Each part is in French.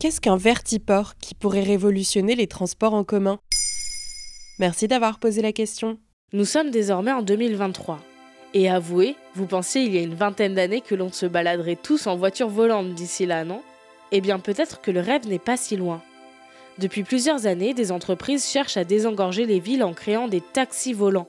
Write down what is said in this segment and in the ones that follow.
Qu'est-ce qu'un vertiport qui pourrait révolutionner les transports en commun? Merci d'avoir posé la question. Nous sommes désormais en 2023. Et avouez, vous pensiez il y a une vingtaine d'années que l'on se baladerait tous en voiture volante d'ici là, non? Eh bien peut-être que le rêve n'est pas si loin. Depuis plusieurs années, des entreprises cherchent à désengorger les villes en créant des taxis volants.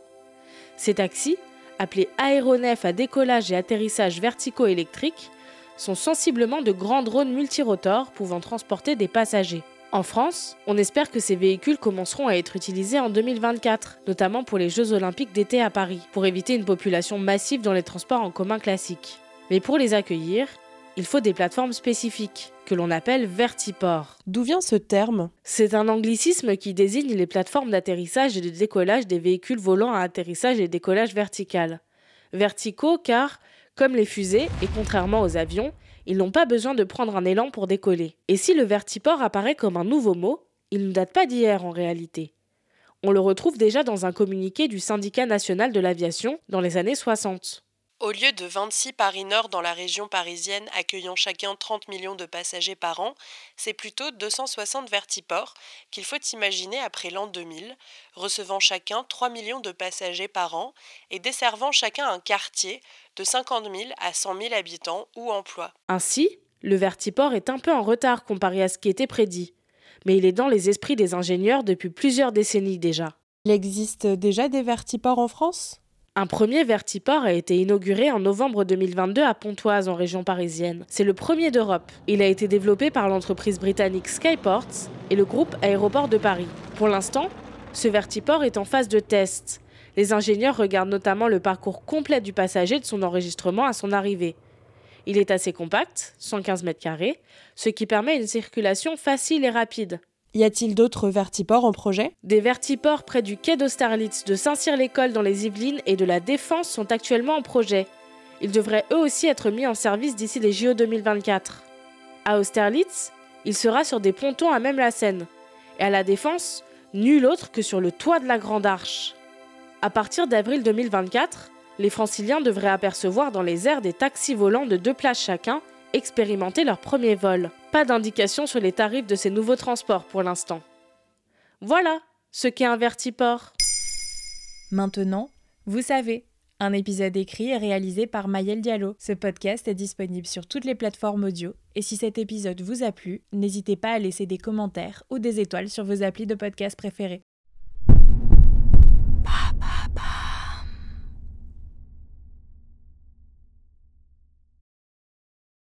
Ces taxis, appelés aéronefs à décollage et atterrissage verticaux électriques, sont sensiblement de grands drones multirotors pouvant transporter des passagers. En France, on espère que ces véhicules commenceront à être utilisés en 2024, notamment pour les Jeux olympiques d'été à Paris, pour éviter une population massive dans les transports en commun classiques. Mais pour les accueillir, il faut des plateformes spécifiques, que l'on appelle vertiports. D'où vient ce terme? C'est un anglicisme qui désigne les plateformes d'atterrissage et de décollage des véhicules volant à atterrissage et décollage vertical. Verticaux car comme les fusées, et contrairement aux avions, ils n'ont pas besoin de prendre un élan pour décoller. Et si le vertiport apparaît comme un nouveau mot, il ne date pas d'hier en réalité. On le retrouve déjà dans un communiqué du syndicat national de l'aviation dans les années 60. Au lieu de 26 Paris-Nord dans la région parisienne accueillant chacun 30 millions de passagers par an, c'est plutôt 260 vertiports qu'il faut imaginer après l'an 2000, recevant chacun 3 millions de passagers par an et desservant chacun un quartier de 50 000 à 100 000 habitants ou emplois. Ainsi, le vertiport est un peu en retard comparé à ce qui était prédit, mais il est dans les esprits des ingénieurs depuis plusieurs décennies déjà. Il existe déjà des vertiports en France? Un premier vertiport a été inauguré en novembre 2022 à Pontoise, en région parisienne. C'est le premier d'Europe. Il a été développé par l'entreprise britannique Skyports et le groupe Aéroport de Paris. Pour l'instant, ce vertiport est en phase de test. Les ingénieurs regardent notamment le parcours complet du passager de son enregistrement à son arrivée. Il est assez compact, 115 mètres carrés, ce qui permet une circulation facile et rapide. Y a-t-il d'autres vertiports en projet? Des vertiports près du quai d'Austerlitz, de Saint-Cyr-l'École dans les Yvelines et de la Défense sont actuellement en projet. Ils devraient eux aussi être mis en service d'ici les JO 2024. À Austerlitz, il sera sur des pontons à même la Seine. Et à la Défense, nul autre que sur le toit de la Grande Arche. À partir d'avril 2024, les franciliens devraient apercevoir dans les airs des taxis volants de deux places chacun expérimenter leur premier vol. Pas d'indication sur les tarifs de ces nouveaux transports pour l'instant. Voilà ce qu'est un vertiport. Maintenant, vous savez. Un épisode écrit et réalisé par Mayel Diallo. Ce podcast est disponible sur toutes les plateformes audio. Et si cet épisode vous a plu, n'hésitez pas à laisser des commentaires ou des étoiles sur vos applis de podcast préférés.